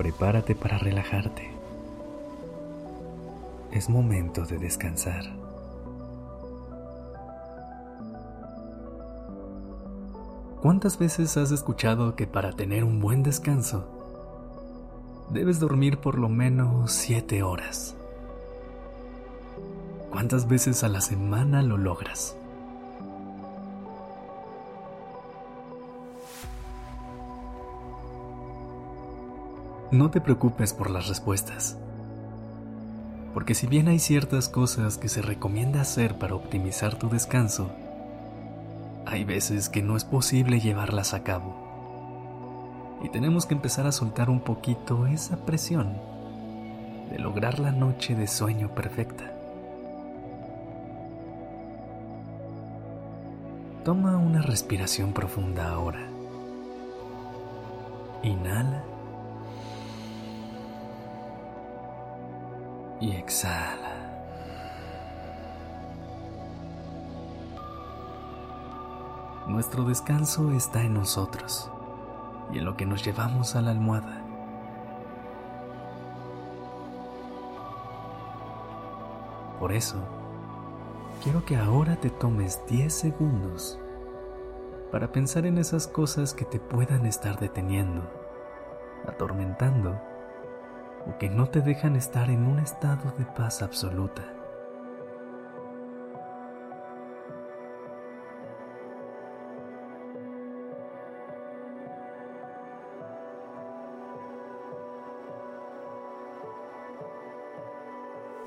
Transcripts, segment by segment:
Prepárate para relajarte. Es momento de descansar. ¿Cuántas veces has escuchado que para tener un buen descanso debes dormir por lo menos 7 horas? ¿Cuántas veces a la semana lo logras? No te preocupes por las respuestas, porque si bien hay ciertas cosas que se recomienda hacer para optimizar tu descanso, hay veces que no es posible llevarlas a cabo. Y tenemos que empezar a soltar un poquito esa presión de lograr la noche de sueño perfecta. Toma una respiración profunda ahora. Inhala. Y exhala. Nuestro descanso está en nosotros y en lo que nos llevamos a la almohada. Por eso, quiero que ahora te tomes 10 segundos para pensar en esas cosas que te puedan estar deteniendo, atormentando o que no te dejan estar en un estado de paz absoluta.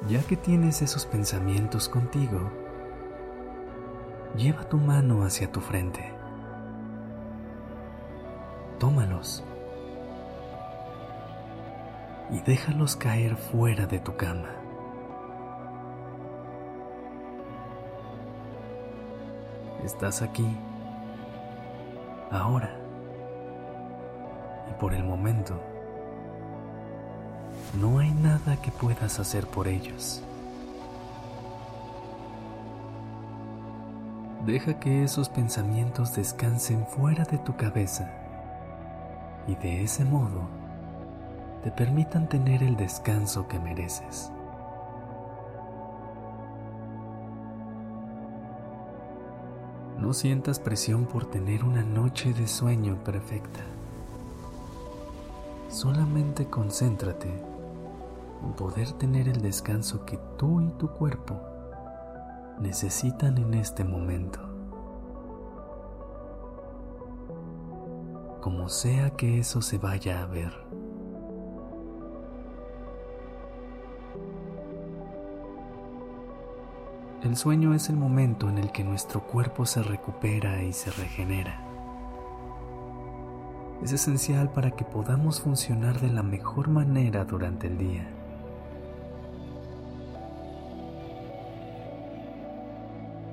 Ya que tienes esos pensamientos contigo, lleva tu mano hacia tu frente. Tómalos y déjalos caer fuera de tu cama. Estás aquí, ahora, y por el momento, no hay nada que puedas hacer por ellos. Deja que esos pensamientos descansen fuera de tu cabeza y de ese modo te permitan tener el descanso que mereces. No sientas presión por tener una noche de sueño perfecta. Solamente concéntrate en poder tener el descanso que tú y tu cuerpo necesitan en este momento. Como sea que eso se vaya a ver. El sueño es el momento en el que nuestro cuerpo se recupera y se regenera. Es esencial para que podamos funcionar de la mejor manera durante el día.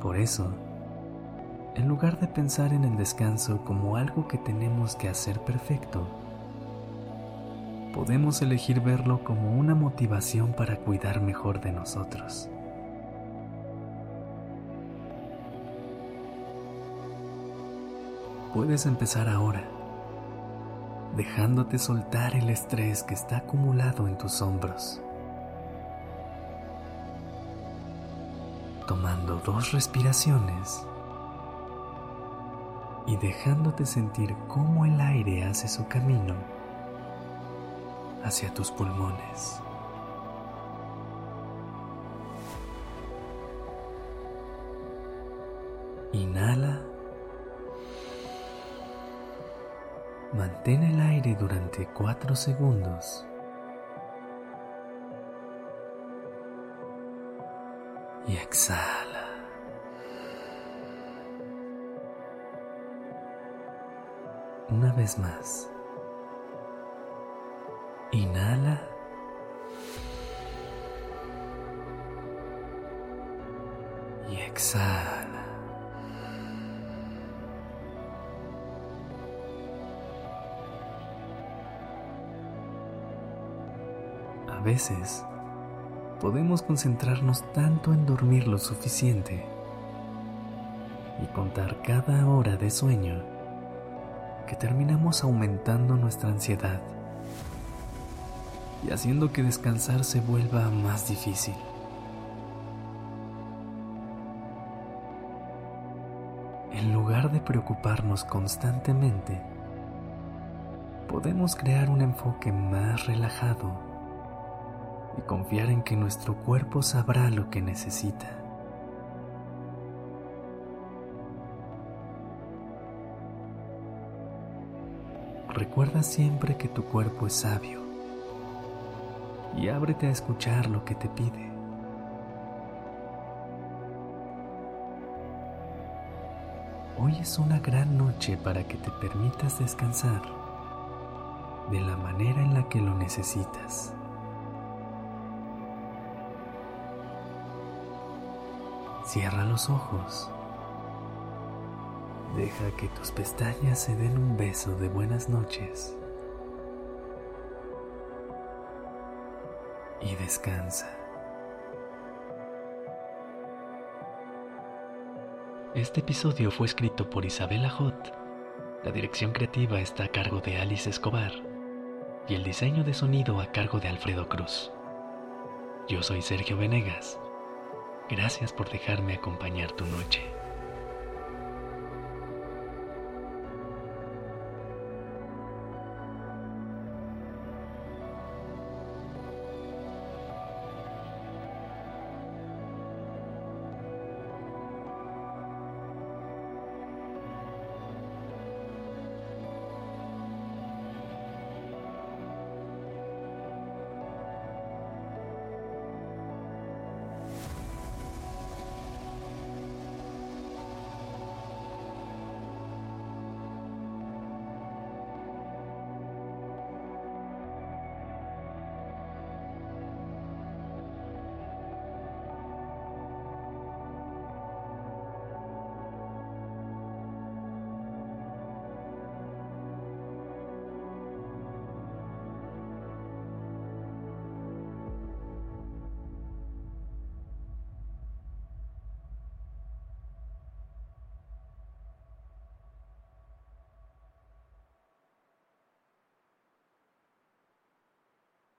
Por eso, en lugar de pensar en el descanso como algo que tenemos que hacer perfecto, podemos elegir verlo como una motivación para cuidar mejor de nosotros. Puedes empezar ahora, dejándote soltar el estrés que está acumulado en tus hombros. Tomando dos respiraciones y dejándote sentir cómo el aire hace su camino hacia tus pulmones. Inhala Mantén el aire durante 4 segundos. Y exhala. Una vez más. Inhala. Y exhala. A veces podemos concentrarnos tanto en dormir lo suficiente y contar cada hora de sueño que terminamos aumentando nuestra ansiedad y haciendo que descansar se vuelva más difícil. En lugar de preocuparnos constantemente, podemos crear un enfoque más relajado y confiar en que nuestro cuerpo sabrá lo que necesita. Recuerda siempre que tu cuerpo es sabio y ábrete a escuchar lo que te pide. Hoy es una gran noche para que te permitas descansar de la manera en la que lo necesitas. Cierra los ojos. Deja que tus pestañas se den un beso de buenas noches. Y descansa. Este episodio fue escrito por Isabela Hot. La dirección creativa está a cargo de Alice Escobar y el diseño de sonido a cargo de Alfredo Cruz. Yo soy Sergio Venegas Gracias por dejarme acompañar tu noche.